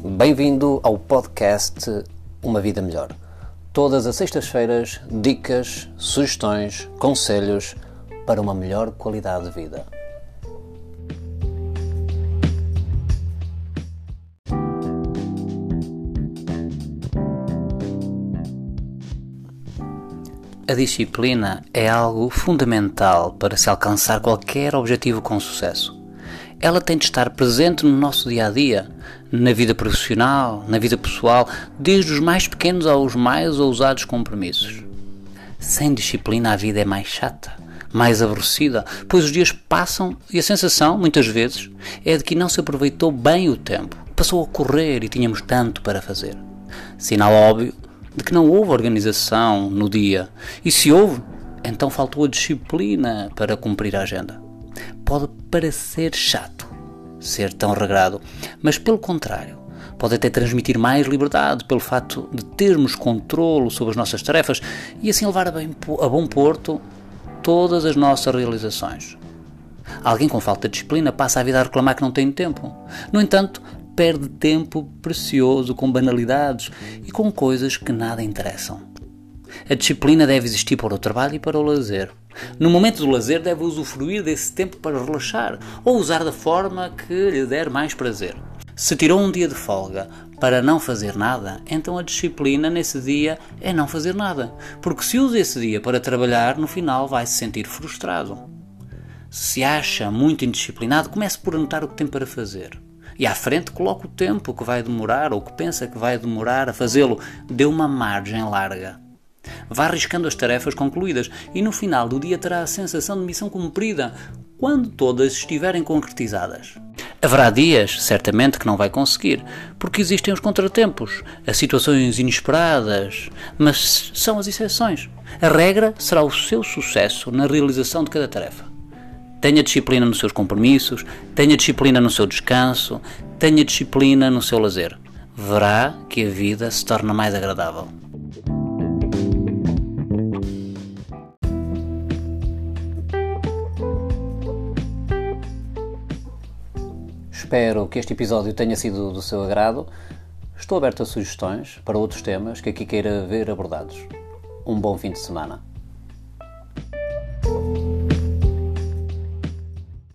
Bem-vindo ao podcast Uma Vida Melhor. Todas as sextas-feiras, dicas, sugestões, conselhos para uma melhor qualidade de vida. A disciplina é algo fundamental para se alcançar qualquer objetivo com sucesso ela tem de estar presente no nosso dia a dia, na vida profissional, na vida pessoal, desde os mais pequenos aos mais ousados compromissos. Sem disciplina, a vida é mais chata, mais aborrecida, pois os dias passam e a sensação, muitas vezes, é de que não se aproveitou bem o tempo. Passou a correr e tínhamos tanto para fazer. Sinal óbvio de que não houve organização no dia. E se houve, então faltou a disciplina para cumprir a agenda pode parecer chato ser tão regrado, mas pelo contrário, pode até transmitir mais liberdade pelo fato de termos controlo sobre as nossas tarefas e assim levar a, bem, a bom porto todas as nossas realizações. Alguém com falta de disciplina passa a vida a reclamar que não tem tempo. No entanto, perde tempo precioso com banalidades e com coisas que nada interessam. A disciplina deve existir para o trabalho e para o lazer. No momento do lazer, deve usufruir desse tempo para relaxar ou usar da forma que lhe der mais prazer. Se tirou um dia de folga para não fazer nada, então a disciplina nesse dia é não fazer nada, porque se usa esse dia para trabalhar, no final vai se sentir frustrado. Se acha muito indisciplinado, comece por anotar o que tem para fazer. E à frente coloque o tempo que vai demorar ou que pensa que vai demorar a fazê-lo. Dê uma margem larga. Vá arriscando as tarefas concluídas e no final do dia terá a sensação de missão cumprida quando todas estiverem concretizadas. Haverá dias, certamente, que não vai conseguir, porque existem os contratempos, as situações inesperadas, mas são as exceções. A regra será o seu sucesso na realização de cada tarefa. Tenha disciplina nos seus compromissos, tenha disciplina no seu descanso, tenha disciplina no seu lazer. Verá que a vida se torna mais agradável. Espero que este episódio tenha sido do seu agrado. Estou aberto a sugestões para outros temas que aqui queira ver abordados. Um bom fim de semana.